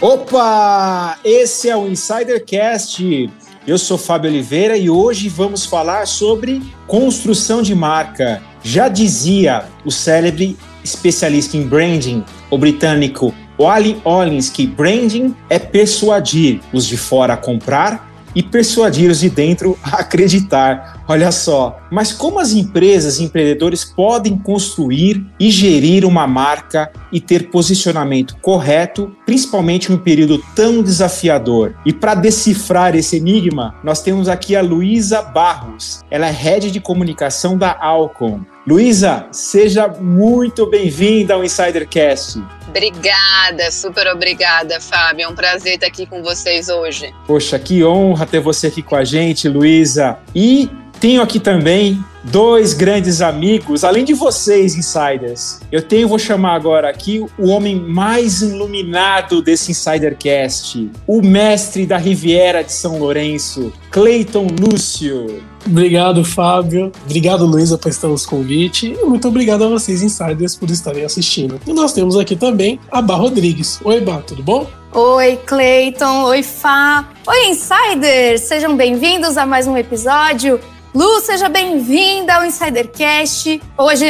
Opa! Esse é o Insidercast. Eu sou Fábio Oliveira e hoje vamos falar sobre construção de marca. Já dizia o célebre especialista em branding, o britânico Wally Ollins, que branding é persuadir os de fora a comprar e persuadir os de dentro a acreditar. Olha só. Mas como as empresas e empreendedores podem construir e gerir uma marca e ter posicionamento correto, principalmente em um período tão desafiador? E para decifrar esse enigma, nós temos aqui a Luísa Barros. Ela é head de comunicação da Alcon. Luísa, seja muito bem-vinda ao Insidercast. Obrigada, super obrigada, Fábio. É um prazer estar aqui com vocês hoje. Poxa, que honra ter você aqui com a gente, Luísa. E tenho aqui também dois grandes amigos, além de vocês, insiders. Eu tenho, vou chamar agora aqui o homem mais iluminado desse Insidercast, o mestre da Riviera de São Lourenço, Cleiton Lúcio. Obrigado, Fábio. Obrigado, Luísa, por estar nos convite. E muito obrigado a vocês, insiders, por estarem assistindo. E nós temos aqui também a Bá Rodrigues. Oi, Bá, tudo bom? Oi, Cleiton. Oi, Fá. Oi, insiders. Sejam bem-vindos a mais um episódio. Lu, seja bem-vinda ao Insidercast. Hoje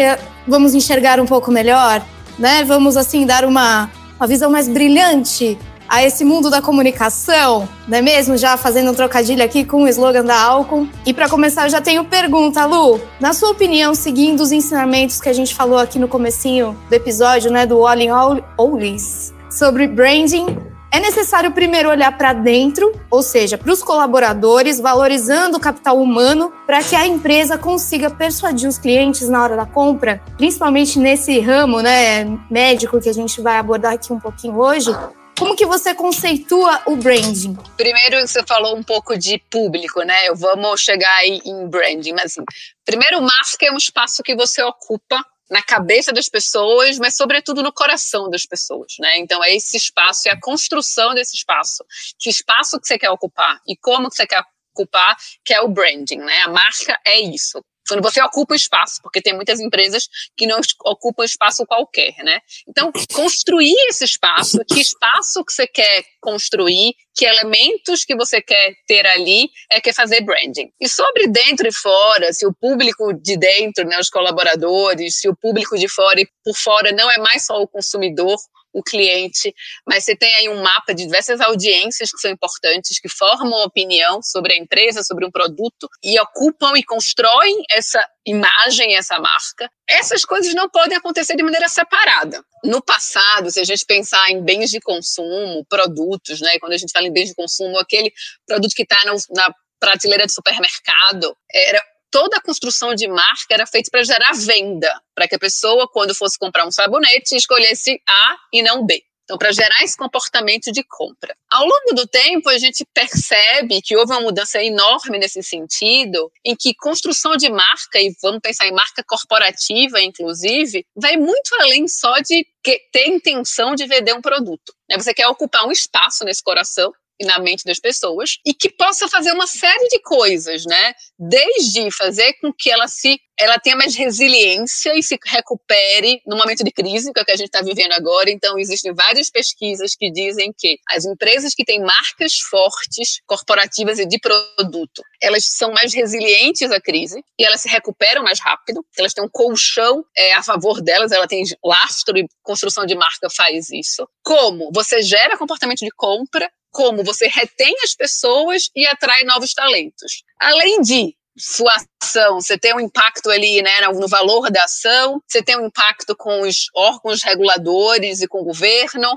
vamos enxergar um pouco melhor, né? Vamos, assim, dar uma, uma visão mais brilhante a esse mundo da comunicação, não é mesmo? Já fazendo um trocadilho aqui com o slogan da Alcon. E para começar, eu já tenho pergunta, Lu. Na sua opinião, seguindo os ensinamentos que a gente falou aqui no comecinho do episódio, né, do All in All, Always, sobre branding, é necessário primeiro olhar para dentro, ou seja, para os colaboradores, valorizando o capital humano, para que a empresa consiga persuadir os clientes na hora da compra, principalmente nesse ramo né, médico que a gente vai abordar aqui um pouquinho hoje. Como que você conceitua o branding? Primeiro, você falou um pouco de público, né? Eu vamos chegar aí em branding, mas assim, primeiro, marca é um espaço que você ocupa na cabeça das pessoas, mas sobretudo no coração das pessoas, né? Então é esse espaço, é a construção desse espaço. Que espaço que você quer ocupar e como que você quer ocupar, que é o branding, né? A marca é isso quando você ocupa espaço, porque tem muitas empresas que não ocupam espaço qualquer, né? Então, construir esse espaço, que espaço que você quer construir, que elementos que você quer ter ali, é que é fazer branding. E sobre dentro e fora, se o público de dentro, né, os colaboradores, se o público de fora e por fora não é mais só o consumidor, o cliente, mas você tem aí um mapa de diversas audiências que são importantes, que formam opinião sobre a empresa, sobre um produto e ocupam e constroem essa imagem, essa marca. Essas coisas não podem acontecer de maneira separada. No passado, se a gente pensar em bens de consumo, produtos, né? Quando a gente fala em bens de consumo, aquele produto que está na prateleira de supermercado, era toda a construção de marca era feita para gerar venda, para que a pessoa, quando fosse comprar um sabonete, escolhesse A e não B. Então, para gerar esse comportamento de compra. Ao longo do tempo, a gente percebe que houve uma mudança enorme nesse sentido, em que construção de marca, e vamos pensar em marca corporativa, inclusive, vai muito além só de ter intenção de vender um produto. Né? Você quer ocupar um espaço nesse coração e na mente das pessoas e que possa fazer uma série de coisas, né? Desde fazer com que ela se ela tenha mais resiliência e se recupere no momento de crise, que é que a gente está vivendo agora. Então, existem várias pesquisas que dizem que as empresas que têm marcas fortes, corporativas e de produto, elas são mais resilientes à crise e elas se recuperam mais rápido. Elas têm um colchão é, a favor delas, ela tem lastro e construção de marca faz isso. Como você gera comportamento de compra como você retém as pessoas e atrai novos talentos. Além de sua ação, você tem um impacto ali né, no valor da ação, você tem um impacto com os órgãos reguladores e com o governo,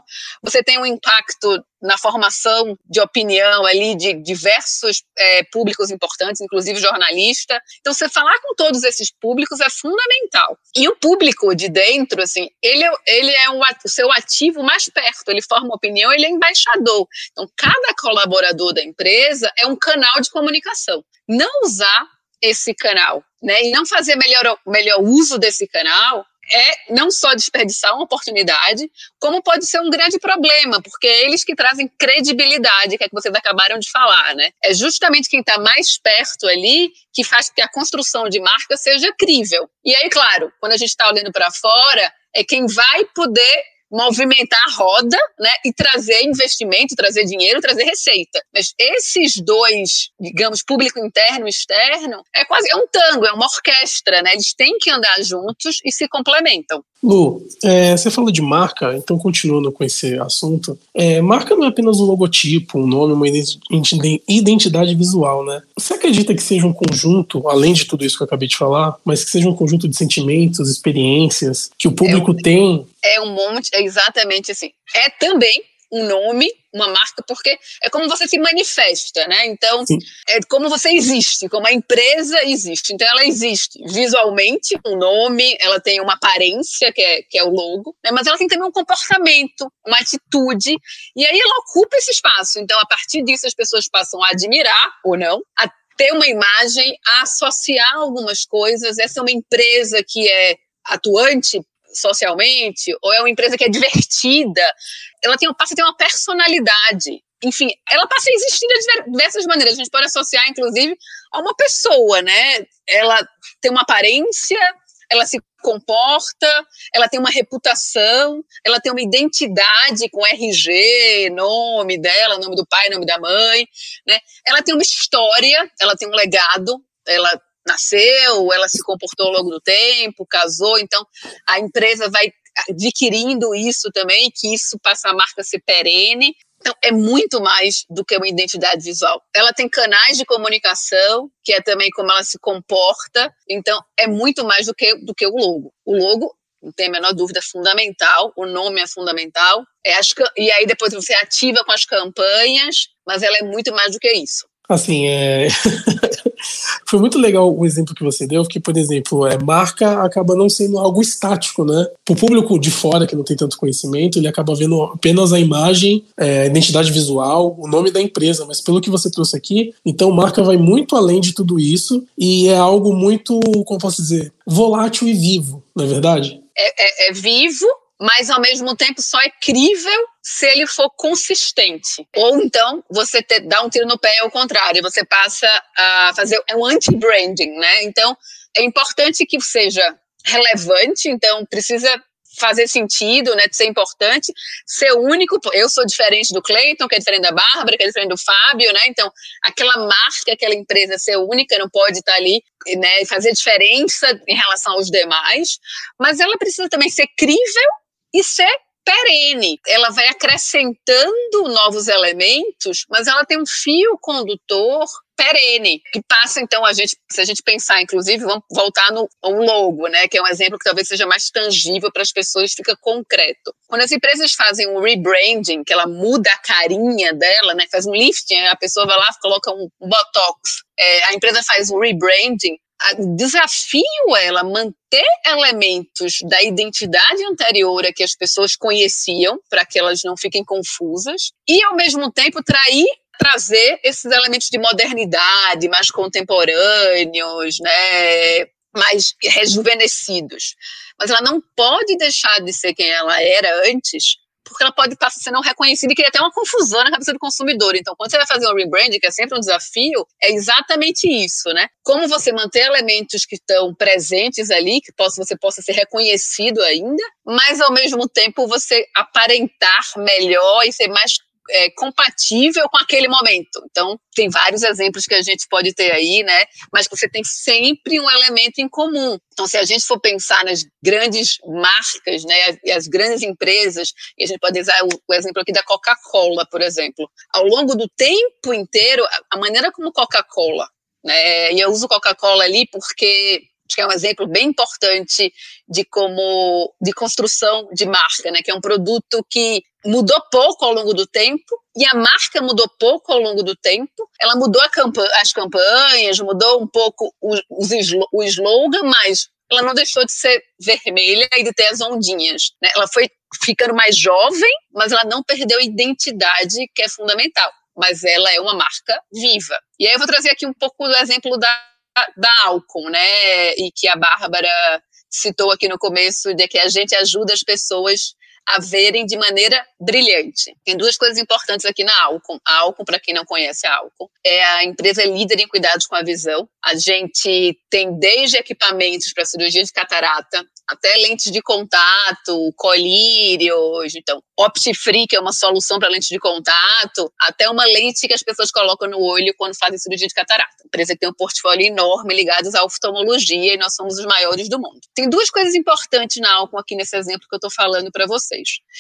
você tem um impacto na formação de opinião ali de diversos é, públicos importantes, inclusive jornalista. Então, você falar com todos esses públicos é fundamental. E o público de dentro, assim, ele, é, ele é um, o seu ativo mais perto, ele forma opinião, ele é embaixador. Então, cada colaborador da empresa é um canal de comunicação. Não usar esse canal, né? E não fazer melhor, melhor uso desse canal é não só desperdiçar uma oportunidade, como pode ser um grande problema, porque é eles que trazem credibilidade, que é que vocês acabaram de falar, né? É justamente quem está mais perto ali que faz que a construção de marca seja crível. E aí, claro, quando a gente está olhando para fora, é quem vai poder movimentar a roda, né, e trazer investimento, trazer dinheiro, trazer receita. Mas esses dois, digamos, público interno e externo, é quase é um tango, é uma orquestra, né? Eles têm que andar juntos e se complementam. Lu, é, você falou de marca, então continuando com esse assunto, é, marca não é apenas um logotipo, um nome, uma identidade visual, né? Você acredita que seja um conjunto, além de tudo isso que eu acabei de falar, mas que seja um conjunto de sentimentos, experiências que o público é um, tem? É um monte, é exatamente assim. É também um nome, uma marca, porque é como você se manifesta, né? Então, Sim. é como você existe, como a empresa existe. Então, ela existe visualmente, um nome, ela tem uma aparência, que é, que é o logo, né? mas ela tem também um comportamento, uma atitude, e aí ela ocupa esse espaço. Então, a partir disso, as pessoas passam a admirar ou não, a ter uma imagem, a associar algumas coisas. Essa é uma empresa que é atuante socialmente, ou é uma empresa que é divertida, ela tem, passa a ter uma personalidade. Enfim, ela passa a existir de diversas maneiras. A gente pode associar, inclusive, a uma pessoa, né? Ela tem uma aparência, ela se comporta, ela tem uma reputação, ela tem uma identidade com RG, nome dela, nome do pai, nome da mãe, né? Ela tem uma história, ela tem um legado, ela nasceu, ela se comportou ao longo do tempo, casou, então a empresa vai adquirindo isso também, que isso passa a marca ser perene. Então, é muito mais do que uma identidade visual. Ela tem canais de comunicação, que é também como ela se comporta. Então, é muito mais do que, do que o logo. O logo, não tem a menor dúvida, é fundamental. O nome é fundamental. É as, e aí depois você ativa com as campanhas, mas ela é muito mais do que isso. Assim, é... foi muito legal o exemplo que você deu, que, por exemplo, é, marca acaba não sendo algo estático, né? Para o público de fora, que não tem tanto conhecimento, ele acaba vendo apenas a imagem, é, a identidade visual, o nome da empresa, mas pelo que você trouxe aqui, então marca vai muito além de tudo isso e é algo muito, como posso dizer, volátil e vivo, não é verdade? é, é, é vivo, mas ao mesmo tempo só é crível se ele for consistente. Ou então você te, dá um tiro no pé ao contrário, você passa a fazer é um anti-branding, né? Então é importante que seja relevante, então precisa fazer sentido, né, ser importante, ser único. Eu sou diferente do Cleiton, que é diferente da Bárbara, que é diferente do Fábio, né? Então, aquela marca, aquela empresa ser única, não pode estar ali, né, fazer diferença em relação aos demais, mas ela precisa também ser crível e ser perene. Ela vai acrescentando novos elementos, mas ela tem um fio condutor perene, que passa então a gente, se a gente pensar, inclusive, vamos voltar no um logo, né, que é um exemplo que talvez seja mais tangível para as pessoas, fica concreto. Quando as empresas fazem um rebranding, que ela muda a carinha dela, né, faz um lifting, a pessoa vai lá, coloca um botox, é, a empresa faz um rebranding, desafio ela manter elementos da identidade anterior que as pessoas conheciam, para que elas não fiquem confusas, e ao mesmo tempo trair trazer esses elementos de modernidade mais contemporâneos, né, mais rejuvenescidos. Mas ela não pode deixar de ser quem ela era antes, porque ela pode estar sendo reconhecida e criar até uma confusão na cabeça do consumidor. Então, quando você vai fazer um rebranding, que é sempre um desafio, é exatamente isso, né? Como você manter elementos que estão presentes ali, que possa, você possa ser reconhecido ainda, mas ao mesmo tempo você aparentar melhor e ser mais é, compatível com aquele momento. Então, tem vários exemplos que a gente pode ter aí, né? Mas você tem sempre um elemento em comum. Então, se a gente for pensar nas grandes marcas, né, e as grandes empresas, e a gente pode usar o, o exemplo aqui da Coca-Cola, por exemplo, ao longo do tempo inteiro, a, a maneira como Coca-Cola, né, e eu uso Coca-Cola ali porque acho que é um exemplo bem importante de como de construção de marca, né? Que é um produto que mudou pouco ao longo do tempo e a marca mudou pouco ao longo do tempo. Ela mudou as campanhas, mudou um pouco o, o slogan, mas ela não deixou de ser vermelha e de ter as ondinhas. Né? Ela foi ficando mais jovem, mas ela não perdeu a identidade que é fundamental. Mas ela é uma marca viva. E aí eu vou trazer aqui um pouco do exemplo da da Alcon, né? E que a Bárbara citou aqui no começo, de que a gente ajuda as pessoas a verem de maneira brilhante. Tem duas coisas importantes aqui na Alcon. A Alcon, para quem não conhece a Alcon, é a empresa líder em cuidados com a visão. A gente tem desde equipamentos para cirurgia de catarata, até lentes de contato, colírios, então, Optifree, que é uma solução para lentes de contato, até uma lente que as pessoas colocam no olho quando fazem cirurgia de catarata. Empresa que tem um portfólio enorme ligados à oftalmologia e nós somos os maiores do mundo. Tem duas coisas importantes na Alcon aqui nesse exemplo que eu estou falando para vocês.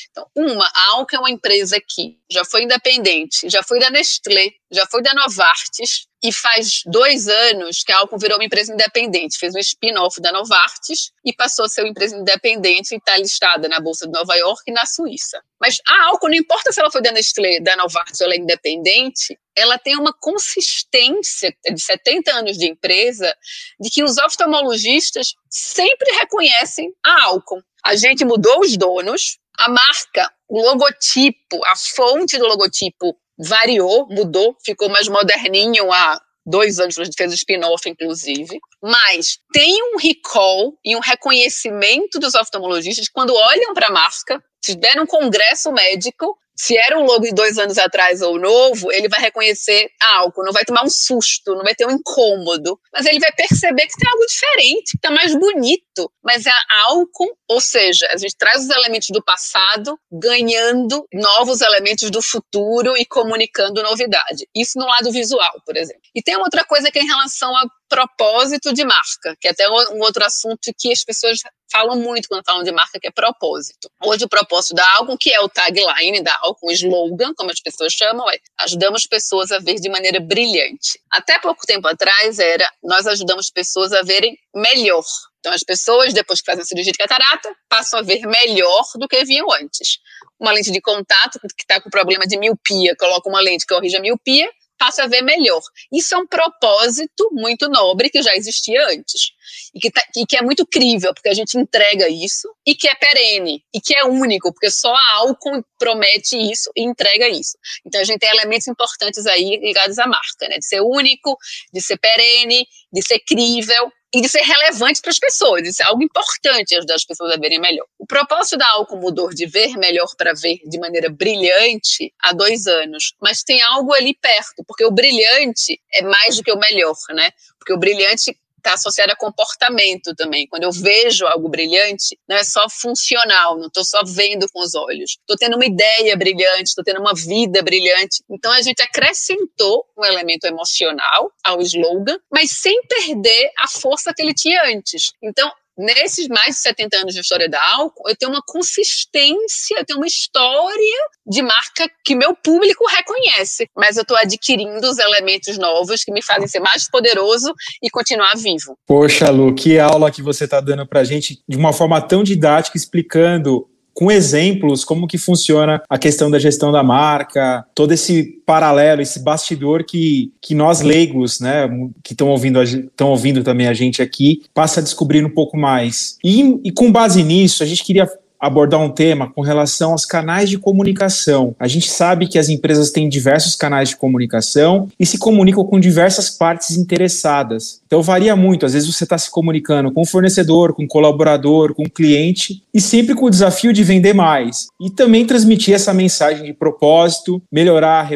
Então, uma, a Alcon é uma empresa que já foi independente, já foi da Nestlé, já foi da Novartis, e faz dois anos que a Alcon virou uma empresa independente, fez um spin-off da Novartis e passou a ser uma empresa independente e está listada na Bolsa de Nova York e na Suíça. Mas a Alcon, não importa se ela foi da Nestlé, da Novartis ou ela é independente, ela tem uma consistência de 70 anos de empresa de que os oftalmologistas sempre reconhecem a Alcon. A gente mudou os donos, a marca, o logotipo, a fonte do logotipo variou, mudou, ficou mais moderninho há dois anos, a gente fez o spin-off, inclusive. Mas tem um recall e um reconhecimento dos oftalmologistas quando olham para a marca, se der um congresso médico, se era um logo de dois anos atrás ou novo, ele vai reconhecer algo, não vai tomar um susto, não vai ter um incômodo, mas ele vai perceber que tem algo diferente, que está mais bonito. Mas é algo, ou seja, a gente traz os elementos do passado, ganhando novos elementos do futuro e comunicando novidade. Isso no lado visual, por exemplo. E tem uma outra coisa que é em relação a propósito de marca, que é até um outro assunto que as pessoas falam muito quando falam de marca, que é propósito. Hoje o propósito da Alcon, que é o tagline da Alcon, o slogan, como as pessoas chamam, é ajudamos pessoas a ver de maneira brilhante. Até pouco tempo atrás era nós ajudamos pessoas a verem melhor. Então as pessoas, depois que fazem a cirurgia de catarata, passam a ver melhor do que viam antes. Uma lente de contato que está com problema de miopia, coloca uma lente que corrige a miopia, passa a ver melhor. Isso é um propósito muito nobre que já existia antes. E que, tá, e que é muito crível, porque a gente entrega isso, e que é perene, e que é único, porque só a Alcon promete isso e entrega isso. Então a gente tem elementos importantes aí ligados à marca, né? De ser único, de ser perene, de ser crível, e de ser relevante para as pessoas, isso é algo importante ajudar as pessoas a verem melhor. O propósito da Alco mudou de ver melhor para ver de maneira brilhante há dois anos, mas tem algo ali perto, porque o brilhante é mais do que o melhor, né? Porque o brilhante está associada a comportamento também. Quando eu vejo algo brilhante, não é só funcional, não estou só vendo com os olhos. Estou tendo uma ideia brilhante, estou tendo uma vida brilhante. Então a gente acrescentou um elemento emocional ao slogan, mas sem perder a força que ele tinha antes. Então nesses mais de 70 anos de história da álcool, eu tenho uma consistência, eu tenho uma história de marca que meu público reconhece, mas eu estou adquirindo os elementos novos que me fazem ser mais poderoso e continuar vivo. Poxa, Lu, que aula que você está dando para gente de uma forma tão didática, explicando com exemplos como que funciona a questão da gestão da marca, todo esse paralelo, esse bastidor que, que nós leigos, né, que estão ouvindo, estão ouvindo também a gente aqui, passa a descobrir um pouco mais. E, e com base nisso, a gente queria abordar um tema com relação aos canais de comunicação. A gente sabe que as empresas têm diversos canais de comunicação e se comunicam com diversas partes interessadas. Então varia muito. Às vezes você está se comunicando com o fornecedor, com o colaborador, com o cliente e sempre com o desafio de vender mais. E também transmitir essa mensagem de propósito, melhorar,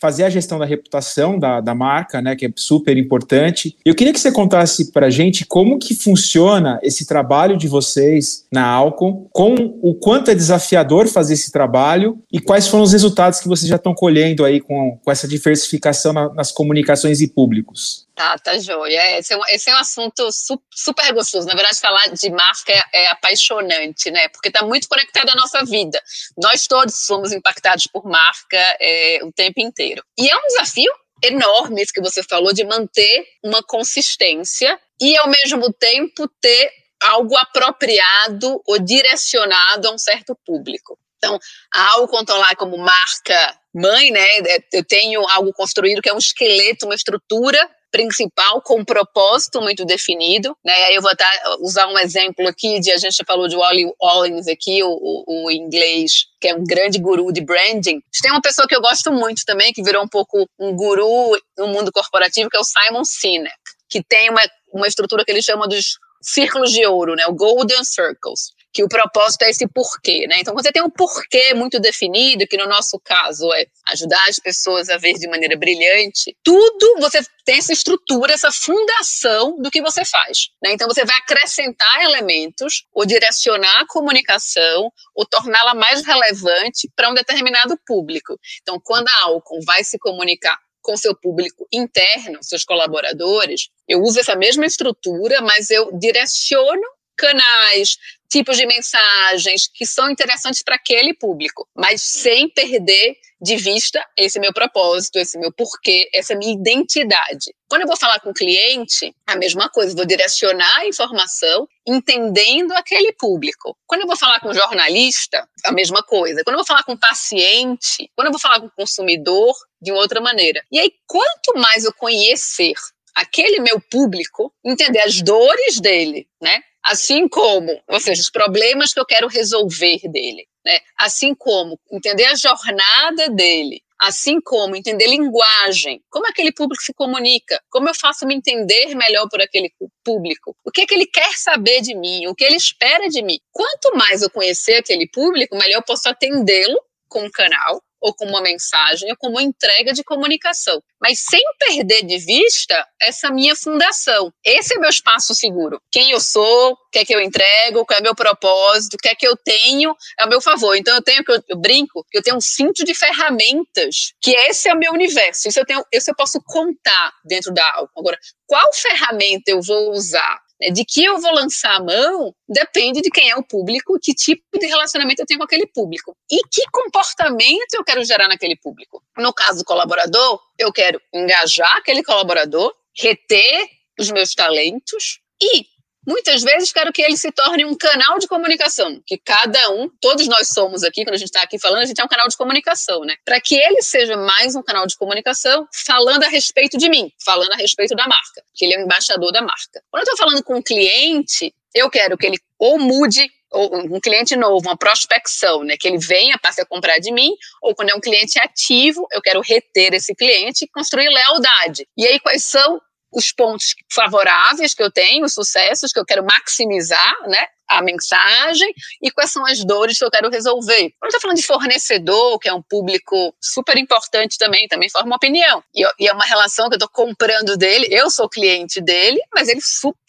fazer a gestão da reputação da, da marca, né, que é super importante. Eu queria que você contasse para gente como que funciona esse trabalho de vocês na Alcon, com o quanto é desafiador fazer esse trabalho e quais foram os resultados que vocês já estão colhendo aí com, com essa diversificação na, nas comunicações e públicos. Tá, tá joia. Esse é um, esse é um assunto su, super gostoso. Na verdade, falar de marca é, é apaixonante, né? Porque está muito conectado à nossa vida. Nós todos somos impactados por marca é, o tempo inteiro. E é um desafio enorme, isso que você falou, de manter uma consistência e, ao mesmo tempo, ter algo apropriado ou direcionado a um certo público. Então, a Algo Controlar como marca mãe, né? Eu tenho algo construído que é um esqueleto, uma estrutura principal com um propósito muito definido, né? Aí eu vou até usar um exemplo aqui de a gente falou de Wally Ollins aqui, o, o, o, inglês que é um grande guru de branding. Tem uma pessoa que eu gosto muito também que virou um pouco um guru no mundo corporativo que é o Simon Sinek, que tem uma uma estrutura que ele chama dos círculos de ouro, né? O Golden Circles. Que o propósito é esse porquê, né? Então, você tem um porquê muito definido, que no nosso caso é ajudar as pessoas a ver de maneira brilhante, tudo você tem essa estrutura, essa fundação do que você faz, né? Então, você vai acrescentar elementos ou direcionar a comunicação ou torná-la mais relevante para um determinado público. Então, quando a Alcon vai se comunicar com seu público interno, seus colaboradores, eu uso essa mesma estrutura, mas eu direciono canais, tipos de mensagens que são interessantes para aquele público, mas sem perder de vista esse meu propósito, esse meu porquê, essa minha identidade. Quando eu vou falar com o cliente, a mesma coisa, vou direcionar a informação entendendo aquele público. Quando eu vou falar com o jornalista, a mesma coisa. Quando eu vou falar com o paciente, quando eu vou falar com o consumidor, de outra maneira. E aí, quanto mais eu conhecer aquele meu público, entender as dores dele, né? Assim como, ou seja, os problemas que eu quero resolver dele, né? Assim como entender a jornada dele, assim como entender linguagem, como aquele público se comunica, como eu faço me entender melhor por aquele público, o que é que ele quer saber de mim, o que ele espera de mim. Quanto mais eu conhecer aquele público, melhor eu posso atendê-lo com um canal ou com uma mensagem ou com uma entrega de comunicação, mas sem perder de vista essa minha fundação. Esse é meu espaço seguro. Quem eu sou, o que é que eu entrego, qual é meu propósito, o que é que eu tenho a meu favor. Então eu tenho que eu, eu brinco que eu tenho um cinto de ferramentas, que esse é o meu universo. Isso eu tenho, isso eu posso contar dentro da algo. Agora, qual ferramenta eu vou usar de que eu vou lançar a mão depende de quem é o público, que tipo de relacionamento eu tenho com aquele público e que comportamento eu quero gerar naquele público. No caso do colaborador, eu quero engajar aquele colaborador, reter os meus talentos e Muitas vezes quero que ele se torne um canal de comunicação, que cada um, todos nós somos aqui, quando a gente está aqui falando, a gente é um canal de comunicação, né? Para que ele seja mais um canal de comunicação falando a respeito de mim, falando a respeito da marca, que ele é o embaixador da marca. Quando eu estou falando com um cliente, eu quero que ele ou mude um cliente novo, uma prospecção, né, que ele venha, passe a comprar de mim, ou quando é um cliente ativo, eu quero reter esse cliente e construir lealdade. E aí, quais são os pontos favoráveis que eu tenho, os sucessos que eu quero maximizar, né? A mensagem e quais são as dores que eu quero resolver. Quando estou falando de fornecedor, que é um público super importante também, também forma opinião. E, e é uma relação que eu estou comprando dele, eu sou cliente dele, mas ele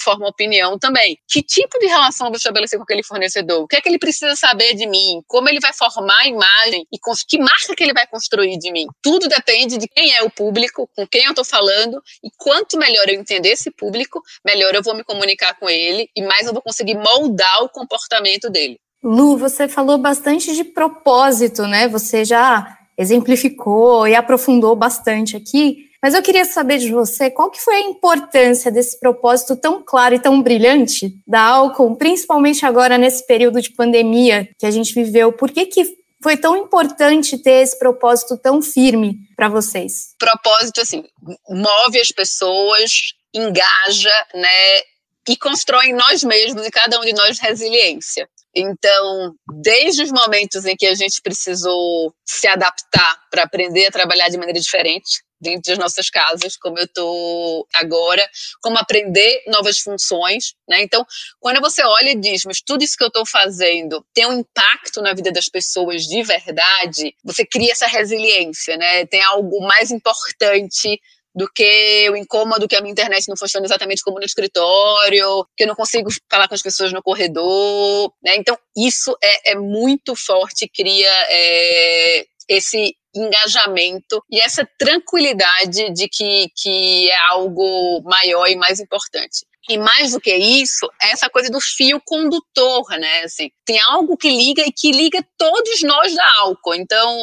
forma opinião também. Que tipo de relação eu vou estabelecer com aquele fornecedor? O que é que ele precisa saber de mim? Como ele vai formar a imagem? E que marca que ele vai construir de mim? Tudo depende de quem é o público, com quem eu estou falando, e quanto melhor eu entender esse público, melhor eu vou me comunicar com ele e mais eu vou conseguir moldar mudar o comportamento dele. Lu, você falou bastante de propósito, né? Você já exemplificou e aprofundou bastante aqui, mas eu queria saber de você qual que foi a importância desse propósito tão claro e tão brilhante da Alcon, principalmente agora nesse período de pandemia que a gente viveu. Por que, que foi tão importante ter esse propósito tão firme para vocês? Propósito, assim, move as pessoas, engaja, né? E constrói em nós mesmos e cada um de nós resiliência. Então, desde os momentos em que a gente precisou se adaptar para aprender a trabalhar de maneira diferente, dentro das nossas casas, como eu estou agora, como aprender novas funções, né? Então, quando você olha e diz, mas tudo isso que eu estou fazendo tem um impacto na vida das pessoas de verdade, você cria essa resiliência, né? Tem algo mais importante do que o incômodo que a minha internet não funciona exatamente como no escritório, que eu não consigo falar com as pessoas no corredor, né? Então, isso é, é muito forte, cria é, esse engajamento e essa tranquilidade de que, que é algo maior e mais importante. E mais do que isso, essa coisa do fio condutor, né? Assim, tem algo que liga e que liga todos nós da álcool. Então,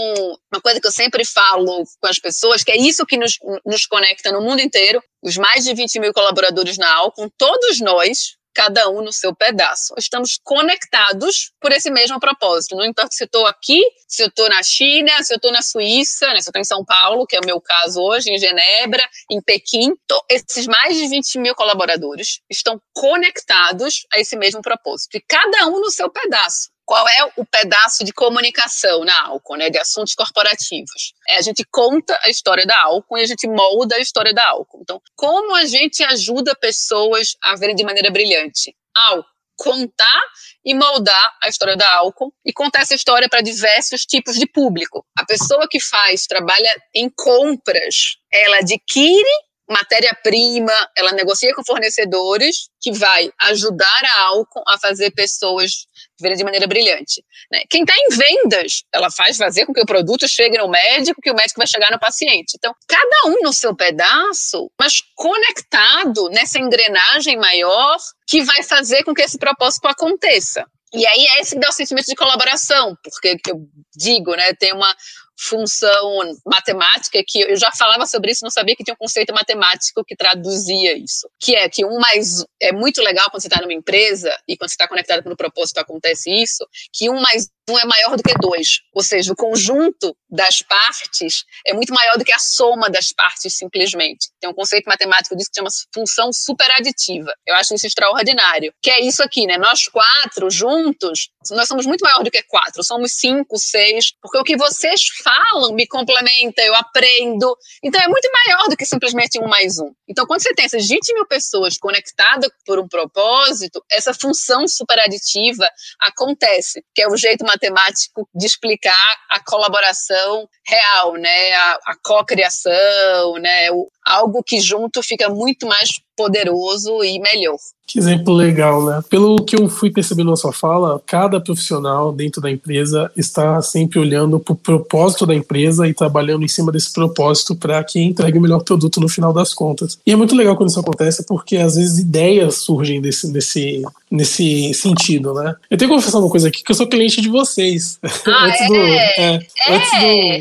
uma coisa que eu sempre falo com as pessoas, que é isso que nos, nos conecta no mundo inteiro, os mais de 20 mil colaboradores na álcool, todos nós, cada um no seu pedaço. Estamos conectados por esse mesmo propósito. Não importa se eu estou aqui, se eu estou na China, se eu estou na Suíça, né, se eu estou em São Paulo, que é o meu caso hoje, em Genebra, em Pequim. Tô, esses mais de 20 mil colaboradores estão conectados a esse mesmo propósito. E cada um no seu pedaço qual é o pedaço de comunicação na Alcon, né, de assuntos corporativos. É, a gente conta a história da Alcon e a gente molda a história da Alcon. Então, como a gente ajuda pessoas a verem de maneira brilhante? Alcon, contar e moldar a história da álcool e contar essa história para diversos tipos de público. A pessoa que faz, trabalha em compras, ela adquire matéria-prima, ela negocia com fornecedores que vai ajudar a Alcon a fazer pessoas viverem de maneira brilhante. Né? Quem está em vendas, ela faz fazer com que o produto chegue no médico, que o médico vai chegar no paciente. Então, cada um no seu pedaço, mas conectado nessa engrenagem maior que vai fazer com que esse propósito aconteça. E aí é esse que dá o sentimento de colaboração, porque eu digo, né, tem uma função matemática que eu já falava sobre isso, não sabia que tinha um conceito matemático que traduzia isso, que é que um mais é muito legal quando você está numa empresa e quando você está conectado com o propósito acontece isso, que um mais um é maior do que dois, ou seja, o conjunto das partes é muito maior do que a soma das partes simplesmente. Tem um conceito matemático disso que chama função superaditiva. Eu acho isso extraordinário. Que é isso aqui, né? Nós quatro juntos, nós somos muito maior do que quatro, somos cinco, seis, porque o que vocês falam me complementa, eu aprendo. Então é muito maior do que simplesmente um mais um. Então, quando você tem essas 20 mil pessoas conectadas por um propósito, essa função superaditiva acontece, que é o jeito matemático de explicar a colaboração real, né? A, a cocriação, né? O, algo que junto fica muito mais poderoso e melhor. Que exemplo legal, né? Pelo que eu fui percebendo na sua fala, cada profissional dentro da empresa está sempre olhando para o propósito da empresa e trabalhando em cima desse propósito para que entregue o melhor produto no final das contas. E é muito legal quando isso acontece, porque às vezes ideias surgem desse, desse, nesse sentido, né? Eu tenho que confessar uma coisa aqui, que eu sou cliente de vocês. Ah, antes, é? Do, é, é. antes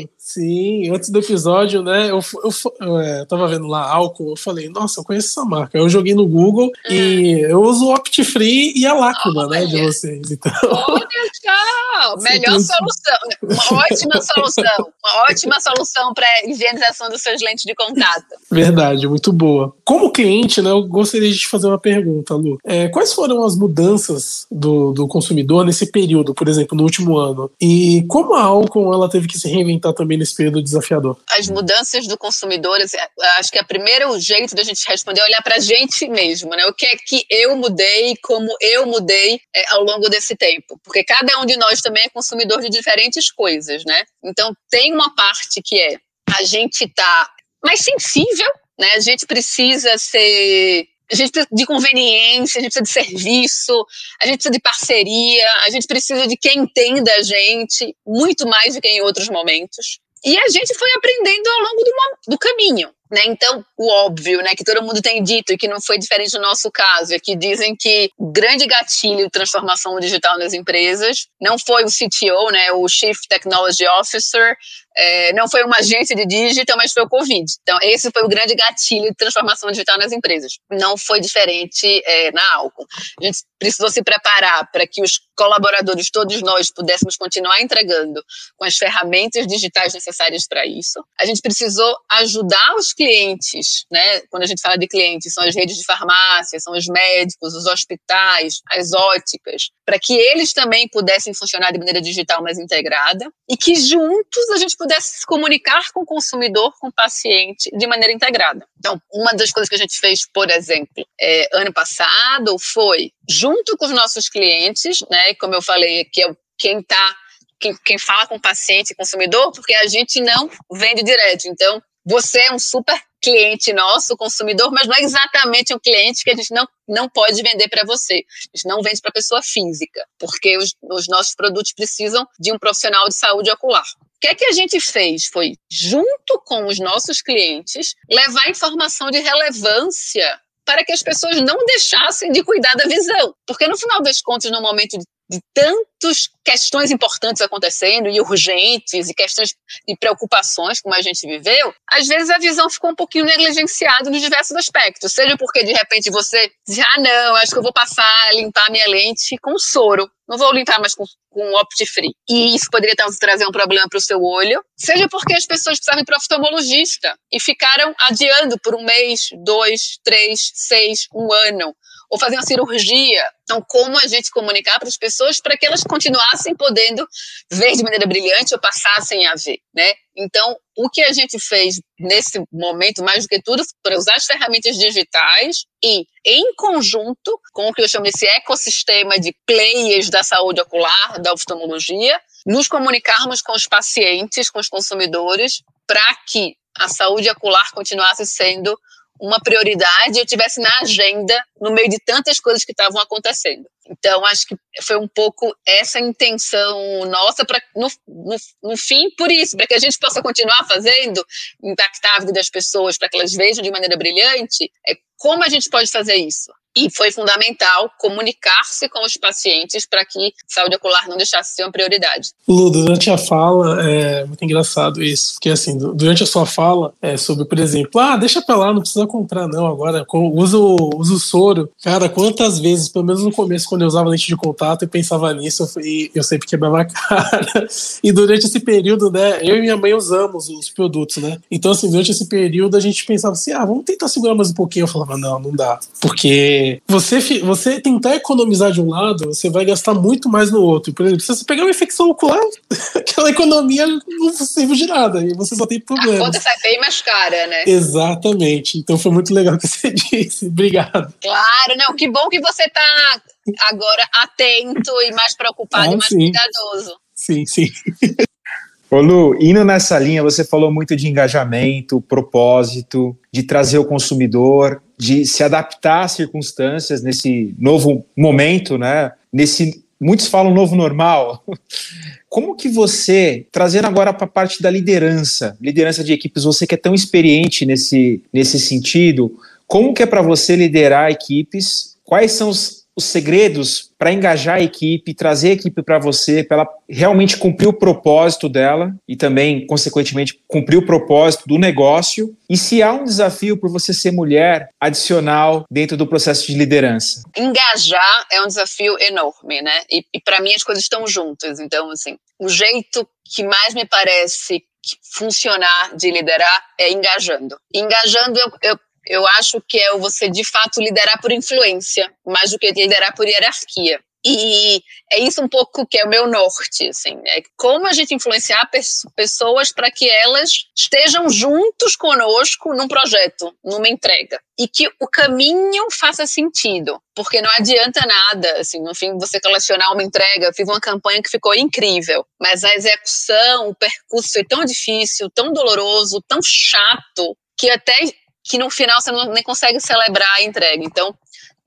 do Sim, antes do episódio, né, eu, eu, eu, é, tava vendo lá álcool, eu falei, nossa, eu conheço essa marca. Eu joguei no Google é. e eu uso o OptiFree e a Lacuma, né, de vocês. Então... Olha, tchau! Melhor solução, uma ótima solução, uma ótima solução para higienização dos seus lentes de contato. Verdade, muito boa. Como cliente, né, eu gostaria de te fazer uma pergunta, Lu. É, quais foram as mudanças do, do consumidor nesse período, por exemplo, no último ano? E como a álcool ela teve que se reinventar também nesse período desafiador? As mudanças do consumidor, assim, acho que o primeiro jeito da gente responder é olhar para a gente mesmo, né? O que é que eu mudei, como eu mudei é, ao longo desse tempo. Porque cada um de nós também é consumidor de diferentes coisas, né? Então, tem uma parte que é a gente tá mais sensível, né? A gente precisa ser a gente precisa de conveniência, a gente precisa de serviço, a gente precisa de parceria, a gente precisa de quem entenda a gente, muito mais do que em outros momentos. E a gente foi aprendendo ao longo do, do caminho. Né? Então, o óbvio, né, que todo mundo tem dito e que não foi diferente no nosso caso, é que dizem que o grande gatilho de transformação digital nas empresas não foi o CTO, né, o Chief Technology Officer, é, não foi uma agência de digital, mas foi o Covid. Então, esse foi o grande gatilho de transformação digital nas empresas. Não foi diferente é, na Alcon. A gente precisou se preparar para que os colaboradores, todos nós, pudéssemos continuar entregando com as ferramentas digitais necessárias para isso. A gente precisou ajudar os clientes, né? Quando a gente fala de clientes, são as redes de farmácia, são os médicos, os hospitais, as óticas, para que eles também pudessem funcionar de maneira digital mais integrada e que juntos a gente pudesse se comunicar com o consumidor, com o paciente de maneira integrada. Então, uma das coisas que a gente fez, por exemplo, é, ano passado foi junto com os nossos clientes, né? Como eu falei, que é quem está quem, quem, fala com o paciente e consumidor, porque a gente não vende direto. Então, você é um super cliente nosso, consumidor, mas não é exatamente um cliente que a gente não, não pode vender para você. A gente não vende para pessoa física, porque os, os nossos produtos precisam de um profissional de saúde ocular. O que é que a gente fez? Foi, junto com os nossos clientes, levar informação de relevância para que as pessoas não deixassem de cuidar da visão. Porque, no final das contas, no momento de de tantas questões importantes acontecendo e urgentes e questões de preocupações como a gente viveu, às vezes a visão ficou um pouquinho negligenciada nos diversos aspectos. Seja porque de repente você diz, ah, não, acho que eu vou passar a limpar minha lente com soro. Não vou limpar mais com, com Optifree. E isso poderia trazer um problema para o seu olho. Seja porque as pessoas precisavam ir para oftalmologista e ficaram adiando por um mês, dois, três, seis, um ano ou fazer uma cirurgia. Então, como a gente comunicar para as pessoas para que elas continuassem podendo ver de maneira brilhante ou passassem a ver, né? Então, o que a gente fez nesse momento, mais do que tudo, para usar as ferramentas digitais e, em conjunto com o que eu chamo desse ecossistema de players da saúde ocular, da oftalmologia, nos comunicarmos com os pacientes, com os consumidores, para que a saúde ocular continuasse sendo uma prioridade eu tivesse na agenda no meio de tantas coisas que estavam acontecendo. Então, acho que foi um pouco essa intenção nossa para, no, no, no, fim, por isso, para que a gente possa continuar fazendo, impactar a vida das pessoas, para que elas vejam de maneira brilhante, é como a gente pode fazer isso? E foi fundamental comunicar-se com os pacientes para que saúde ocular não deixasse de ser uma prioridade. Lu, durante a fala, é muito engraçado isso, porque assim, durante a sua fala, é sobre, por exemplo, ah, deixa pra lá, não precisa comprar não, agora usa o, usa o soro. Cara, quantas vezes, pelo menos no começo, quando eu usava lente de contato e pensava nisso, eu, eu sempre quebrava a cara. E durante esse período, né, eu e minha mãe usamos os produtos, né? Então, assim, durante esse período a gente pensava assim, ah, vamos tentar segurar mais um pouquinho. Eu falava, não, não dá, porque você, você tentar economizar de um lado, você vai gastar muito mais no outro. Por exemplo, se você pegar uma infecção ocular, aquela economia não serve de nada e você só tem problemas. A conta sai bem mais cara, né? Exatamente. Então foi muito legal o que você disse. Obrigado. Claro, não. Que bom que você está agora atento e mais preocupado ah, e mais sim. cuidadoso. Sim, sim. Ô Lu, indo nessa linha, você falou muito de engajamento, propósito, de trazer o consumidor, de se adaptar às circunstâncias nesse novo momento, né? Nesse muitos falam novo normal. Como que você, trazendo agora para a parte da liderança, liderança de equipes, você que é tão experiente nesse, nesse sentido, como que é para você liderar equipes? Quais são os os segredos para engajar a equipe, trazer a equipe para você, para ela realmente cumprir o propósito dela e também, consequentemente, cumprir o propósito do negócio. E se há um desafio por você ser mulher adicional dentro do processo de liderança? Engajar é um desafio enorme, né? E, e para mim as coisas estão juntas. Então, assim, o jeito que mais me parece funcionar de liderar é engajando. Engajando, eu, eu eu acho que é você de fato liderar por influência, mais do que liderar por hierarquia. E é isso um pouco que é o meu norte, assim, é como a gente influenciar pessoas para que elas estejam juntos conosco num projeto, numa entrega. E que o caminho faça sentido, porque não adianta nada, assim, no fim, você colecionar uma entrega. Eu fiz uma campanha que ficou incrível, mas a execução, o percurso foi tão difícil, tão doloroso, tão chato, que até que no final você não, nem consegue celebrar a entrega. Então,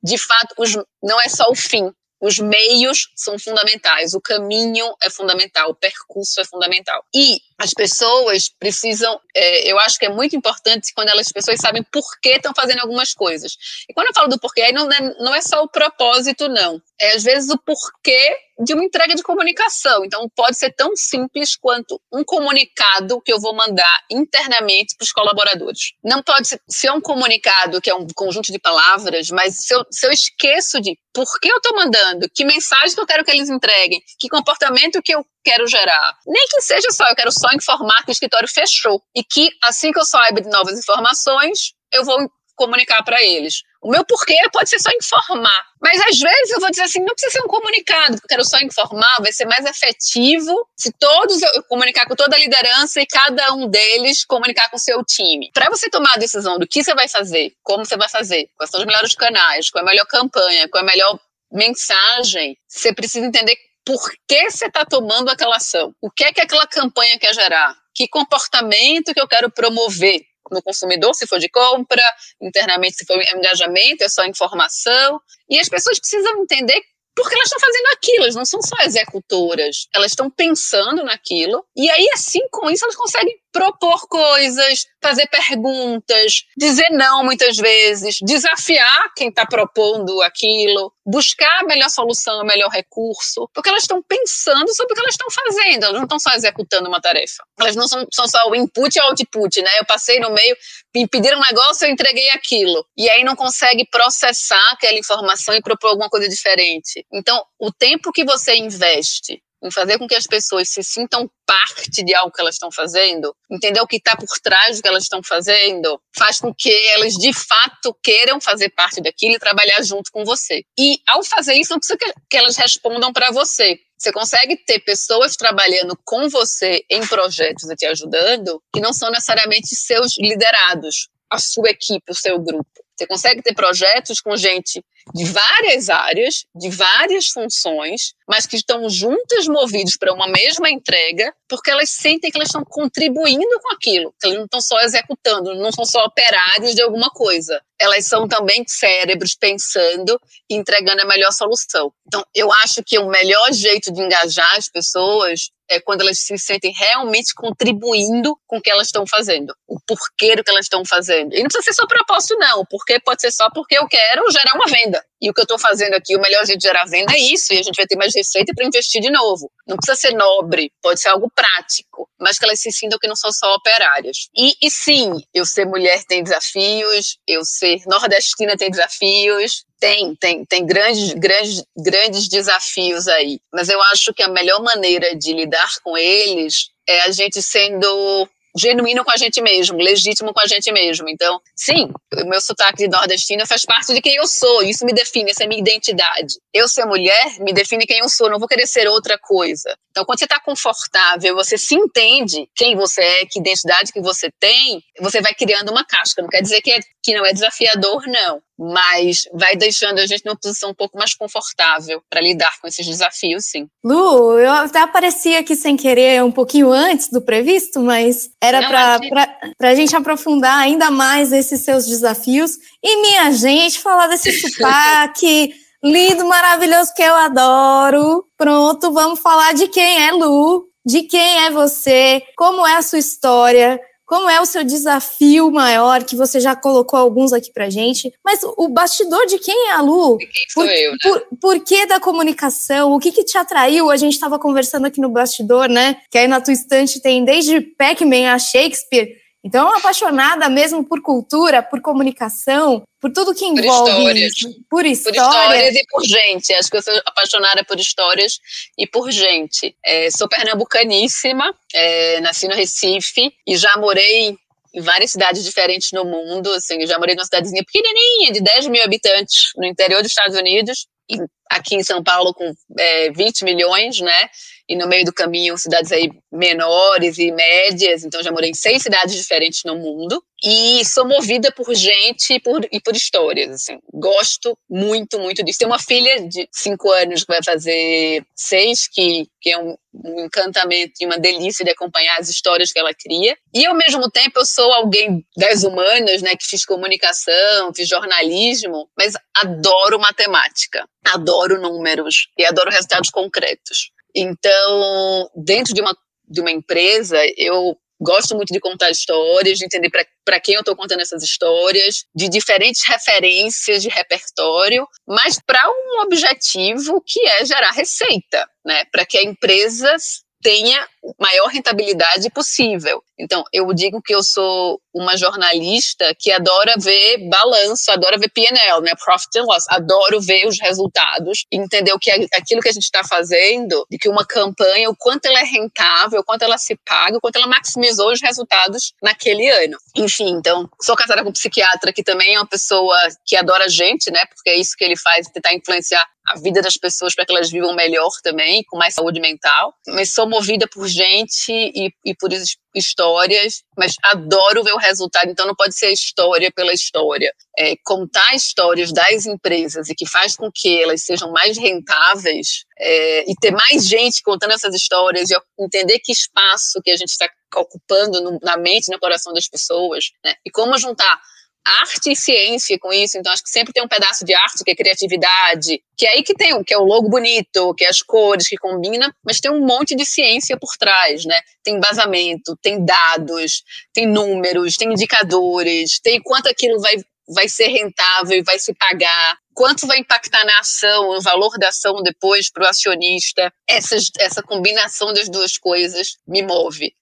de fato, os, não é só o fim, os meios são fundamentais, o caminho é fundamental, o percurso é fundamental. E as pessoas precisam, é, eu acho que é muito importante quando elas, as pessoas sabem por que estão fazendo algumas coisas. E quando eu falo do porquê, aí não é, não é só o propósito, não. É às vezes o porquê de uma entrega de comunicação. Então, pode ser tão simples quanto um comunicado que eu vou mandar internamente para os colaboradores. Não pode ser, se é um comunicado que é um conjunto de palavras, mas se eu, se eu esqueço de por que eu estou mandando, que mensagem que eu quero que eles entreguem, que comportamento que eu quero gerar. Nem que seja só, eu quero só informar que o escritório fechou e que assim que eu saiba de novas informações, eu vou comunicar para eles. O meu porquê pode ser só informar. Mas às vezes eu vou dizer assim, não precisa ser um comunicado, porque eu quero só informar, vai ser mais efetivo se todos eu comunicar com toda a liderança e cada um deles comunicar com o seu time. Para você tomar a decisão do que você vai fazer, como você vai fazer, quais são os melhores canais, qual é a melhor campanha, qual é a melhor mensagem, você precisa entender por que você está tomando aquela ação? O que é que aquela campanha quer gerar? Que comportamento que eu quero promover no consumidor, se for de compra, internamente, se for engajamento, é só informação. E as pessoas precisam entender porque elas estão fazendo aquilo, elas não são só executoras, elas estão pensando naquilo, e aí, assim, com isso, elas conseguem propor coisas, fazer perguntas, dizer não muitas vezes, desafiar quem está propondo aquilo, buscar a melhor solução, o melhor recurso, porque elas estão pensando sobre o que elas estão fazendo, elas não estão só executando uma tarefa. Elas não são, são só o input e o output, né? Eu passei no meio, me pediram um negócio, eu entreguei aquilo. E aí não consegue processar aquela informação e propor alguma coisa diferente. Então, o tempo que você investe em fazer com que as pessoas se sintam parte de algo que elas estão fazendo, entender o que está por trás do que elas estão fazendo, faz com que elas de fato queiram fazer parte daquilo e trabalhar junto com você. E ao fazer isso, não precisa que elas respondam para você. Você consegue ter pessoas trabalhando com você em projetos e te ajudando que não são necessariamente seus liderados, a sua equipe, o seu grupo. Você consegue ter projetos com gente de várias áreas, de várias funções, mas que estão juntas, movidos para uma mesma entrega, porque elas sentem que elas estão contribuindo com aquilo, que elas não estão só executando, não são só operários de alguma coisa. Elas são também cérebros pensando e entregando a melhor solução. Então, eu acho que o melhor jeito de engajar as pessoas é quando elas se sentem realmente contribuindo com o que elas estão fazendo, o porquê do que elas estão fazendo. E não precisa ser só propósito, não. O porquê pode ser só porque eu quero gerar uma venda. E o que eu estou fazendo aqui, o melhor jeito de gerar venda é isso, e a gente vai ter mais receita para investir de novo. Não precisa ser nobre, pode ser algo prático, mas que elas se sintam que não são só operárias. E, e sim, eu ser mulher tem desafios, eu ser nordestina tem desafios, tem, tem, tem grandes, grandes, grandes desafios aí. Mas eu acho que a melhor maneira de lidar com eles é a gente sendo genuíno com a gente mesmo, legítimo com a gente mesmo. Então, sim, o meu sotaque de nordestino faz parte de quem eu sou, isso me define, essa é a minha identidade. Eu ser mulher me define quem eu sou, não vou querer ser outra coisa. Então, quando você está confortável, você se entende quem você é, que identidade que você tem, você vai criando uma casca. Não quer dizer que, é, que não é desafiador, não mas vai deixando a gente numa posição um pouco mais confortável para lidar com esses desafios, sim. Lu, eu até apareci aqui sem querer um pouquinho antes do previsto, mas era para a gente aprofundar ainda mais esses seus desafios e minha gente falar desse sotaque lindo, maravilhoso que eu adoro. Pronto, vamos falar de quem é Lu, de quem é você, como é a sua história como é o seu desafio maior, que você já colocou alguns aqui pra gente, mas o bastidor de quem é a Lu? Quem sou por, eu, né? por, por, que da comunicação? O que que te atraiu? A gente estava conversando aqui no bastidor, né? Que aí na tua estante tem desde Pac-Man a Shakespeare, então, é apaixonada mesmo por cultura, por comunicação, por tudo que envolve por histórias. Isso, por histórias. Por histórias e por gente. Acho que eu sou apaixonada por histórias e por gente. É, sou pernambucaníssima, é, nasci no Recife e já morei em várias cidades diferentes no mundo. Assim, já morei numa cidadezinha pequenininha, de 10 mil habitantes, no interior dos Estados Unidos, e aqui em São Paulo com é, 20 milhões, né? E no meio do caminho cidades aí menores e médias, então já morei em seis cidades diferentes no mundo. E sou movida por gente e por, e por histórias, assim, gosto muito, muito disso. Tenho uma filha de cinco anos que vai fazer seis, que, que é um, um encantamento e uma delícia de acompanhar as histórias que ela cria, e ao mesmo tempo eu sou alguém das humanas, né, que fiz comunicação, fiz jornalismo, mas adoro matemática, adoro números e adoro resultados concretos. Então, dentro de uma, de uma empresa, eu gosto muito de contar histórias, de entender para quem eu estou contando essas histórias, de diferentes referências de repertório, mas para um objetivo que é gerar receita, né? Para que a empresa tenha maior rentabilidade possível. Então, eu digo que eu sou uma jornalista que adora ver balanço, adora ver P&L, né, profit and loss, adoro ver os resultados, entender o que é aquilo que a gente está fazendo, de que uma campanha, o quanto ela é rentável, o quanto ela se paga, o quanto ela maximizou os resultados naquele ano. Enfim, então, sou casada com um psiquiatra que também é uma pessoa que adora gente, né, porque é isso que ele faz, tentar influenciar a vida das pessoas para que elas vivam melhor também, com mais saúde mental. Mas sou movida por gente e, e por histórias, mas adoro ver o resultado, então não pode ser história pela história. É, contar histórias das empresas e que faz com que elas sejam mais rentáveis é, e ter mais gente contando essas histórias e entender que espaço que a gente está ocupando no, na mente no coração das pessoas, né? E como juntar arte e ciência com isso, então acho que sempre tem um pedaço de arte, que é criatividade, que é aí que tem, que é o logo bonito, que é as cores que combina, mas tem um monte de ciência por trás, né? Tem embasamento, tem dados, tem números, tem indicadores, tem quanto aquilo vai vai ser rentável e vai se pagar, quanto vai impactar na ação, o valor da ação depois para o acionista. Essas, essa combinação das duas coisas me move.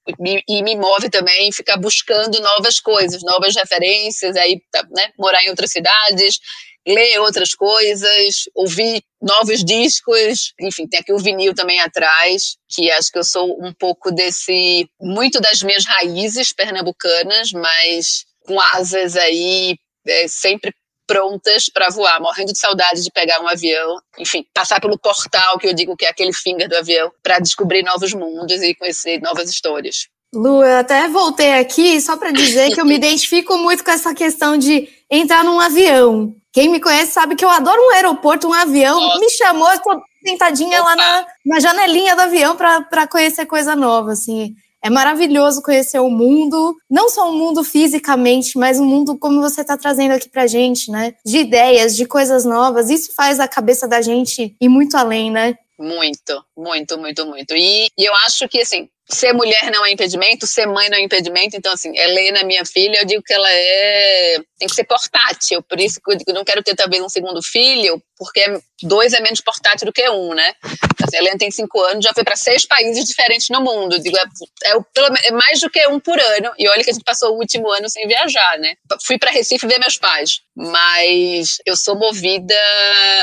e me move também ficar buscando novas coisas, novas referências, aí, tá, né, morar em outras cidades, ler outras coisas, ouvir novos discos, enfim, tem aqui o vinil também atrás, que acho que eu sou um pouco desse, muito das minhas raízes pernambucanas, mas com asas aí é, sempre prontas para voar, morrendo de saudade de pegar um avião, enfim, passar pelo portal que eu digo que é aquele finger do avião, para descobrir novos mundos e conhecer novas histórias. Lu, eu até voltei aqui só para dizer que eu me identifico muito com essa questão de entrar num avião. Quem me conhece sabe que eu adoro um aeroporto, um avião. Nossa. Me chamou, eu tô sentadinha Opa. lá na, na janelinha do avião para conhecer coisa nova, assim. É maravilhoso conhecer o mundo, não só o mundo fisicamente, mas o mundo como você está trazendo aqui pra gente, né? De ideias, de coisas novas. Isso faz a cabeça da gente ir muito além, né? Muito, muito, muito, muito. E, e eu acho que, assim, ser mulher não é impedimento, ser mãe não é impedimento. Então, assim, Helena, minha filha, eu digo que ela é. tem que ser portátil. Por isso que eu digo, não quero ter talvez um segundo filho, porque dois é menos portátil do que um, né? Assim, a Helena tem cinco anos, já foi para seis países diferentes no mundo. Digo, é, é, é, mais do que um por ano. E olha que a gente passou o último ano sem viajar, né? Fui para Recife ver meus pais, mas eu sou movida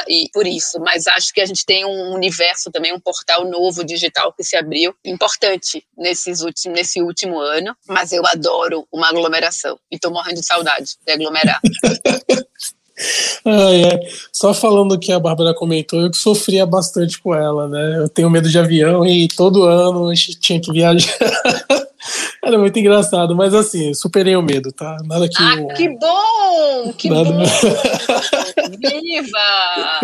e por isso. Mas acho que a gente tem um universo também, um portal novo digital que se abriu, importante nesses últimos, nesse último ano. Mas eu adoro uma aglomeração e tô morrendo de saudade de aglomerar. Ai, ai. Só falando que a Bárbara comentou, eu que sofria bastante com ela, né? Eu tenho medo de avião e todo ano a gente tinha que viajar. Era muito engraçado, mas assim, superei o medo, tá? Nada que. Ah, que bom! Que Nada... bom! Viva!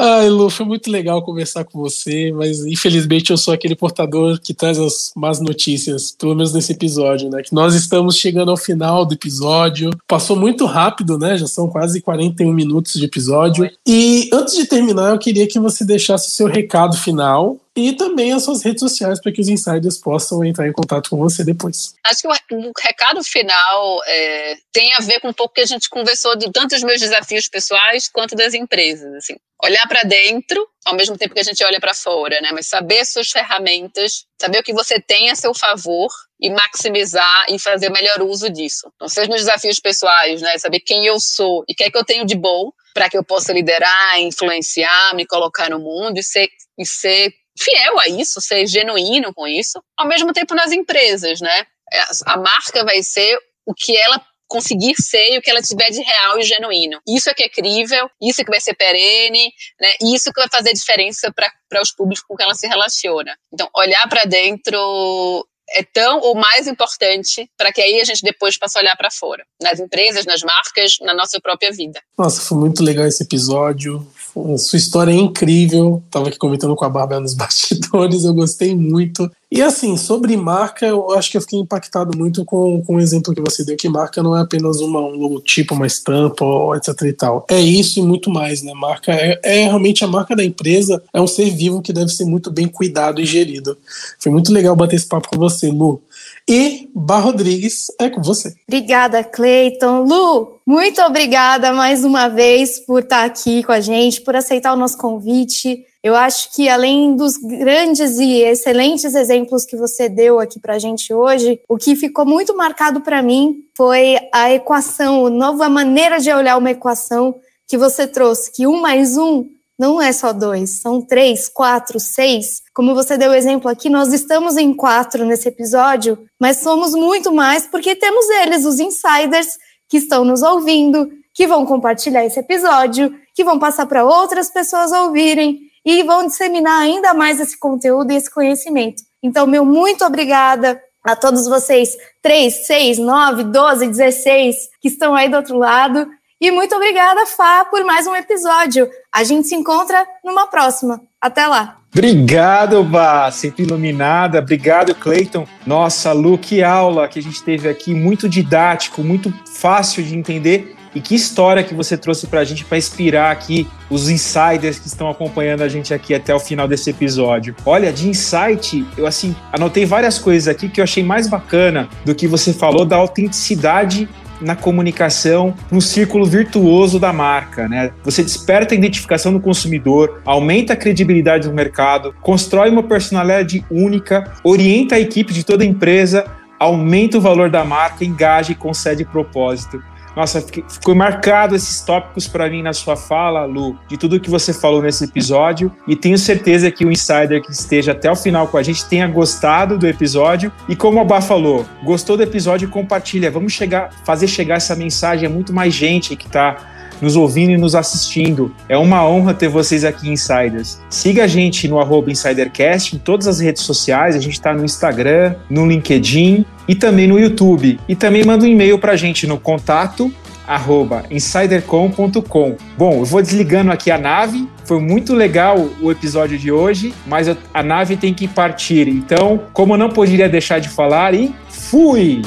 Ai, Lu, foi muito legal conversar com você, mas infelizmente eu sou aquele portador que traz as más notícias, pelo menos nesse episódio, né? Que nós estamos chegando ao final do episódio. Passou muito rápido, né? Já são quase 41 minutos de episódio. E antes de terminar, eu queria que você deixasse o seu recado final e também as suas redes sociais para que os insiders possam entrar em contato com você depois. Acho que o, recado final é, tem a ver com um pouco que a gente conversou de tanto meus desafios pessoais quanto das empresas. Assim, olhar para dentro, ao mesmo tempo que a gente olha para fora, né? Mas saber suas ferramentas, saber o que você tem a seu favor e maximizar e fazer melhor uso disso. Então, seja nos desafios pessoais, né? Saber quem eu sou e o que é que eu tenho de bom para que eu possa liderar, influenciar, me colocar no mundo e ser, e ser fiel a isso, ser genuíno com isso, ao mesmo tempo nas empresas, né? É, a marca vai ser o que ela conseguir ser e o que ela tiver de real e genuíno. Isso é que é crível, isso é que vai ser perene, né? Isso que vai fazer diferença para os públicos com que ela se relaciona. Então, olhar para dentro é tão ou mais importante para que aí a gente depois possa olhar para fora, nas empresas, nas marcas, na nossa própria vida. Nossa, foi muito legal esse episódio. Sua história é incrível. Tava aqui comentando com a Bárbara nos bastidores, eu gostei muito. E assim, sobre marca, eu acho que eu fiquei impactado muito com, com o exemplo que você deu, que marca não é apenas uma, um logotipo, uma estampa, etc e tal. É isso e muito mais, né? Marca é, é realmente a marca da empresa, é um ser vivo que deve ser muito bem cuidado e gerido. Foi muito legal bater esse papo com você, Lu. E Bar Rodrigues é com você. Obrigada, Cleiton. Lu, muito obrigada mais uma vez por estar aqui com a gente, por aceitar o nosso convite. Eu acho que além dos grandes e excelentes exemplos que você deu aqui para a gente hoje, o que ficou muito marcado para mim foi a equação, a nova maneira de olhar uma equação que você trouxe, que um mais um não é só dois, são três, quatro, seis. Como você deu o exemplo aqui, nós estamos em quatro nesse episódio, mas somos muito mais porque temos eles, os insiders, que estão nos ouvindo, que vão compartilhar esse episódio, que vão passar para outras pessoas ouvirem e vão disseminar ainda mais esse conteúdo e esse conhecimento. Então, meu muito obrigada a todos vocês, 3, 6, 9, 12, 16, que estão aí do outro lado. E muito obrigada, Fá, por mais um episódio. A gente se encontra numa próxima. Até lá. Obrigado, Vá, sempre iluminada. Obrigado, Cleiton. Nossa, Lu, que aula que a gente teve aqui, muito didático, muito fácil de entender e que história que você trouxe para a gente para inspirar aqui os insiders que estão acompanhando a gente aqui até o final desse episódio. Olha, de insight, eu assim anotei várias coisas aqui que eu achei mais bacana do que você falou da autenticidade na comunicação, no círculo virtuoso da marca, né? Você desperta a identificação do consumidor, aumenta a credibilidade do mercado, constrói uma personalidade única, orienta a equipe de toda a empresa, aumenta o valor da marca, engaja e concede propósito. Nossa, ficou marcado esses tópicos para mim na sua fala, Lu, de tudo que você falou nesse episódio. E tenho certeza que o insider que esteja até o final com a gente tenha gostado do episódio. E como a Bá falou, gostou do episódio, compartilha. Vamos chegar, fazer chegar essa mensagem a muito mais gente que está nos ouvindo e nos assistindo. É uma honra ter vocês aqui, Insiders. Siga a gente no arroba InsiderCast em todas as redes sociais. A gente está no Instagram, no LinkedIn e também no YouTube. E também manda um e-mail para a gente no contato arroba insidercom.com. Bom, eu vou desligando aqui a nave. Foi muito legal o episódio de hoje, mas a nave tem que partir. Então, como eu não poderia deixar de falar, e fui!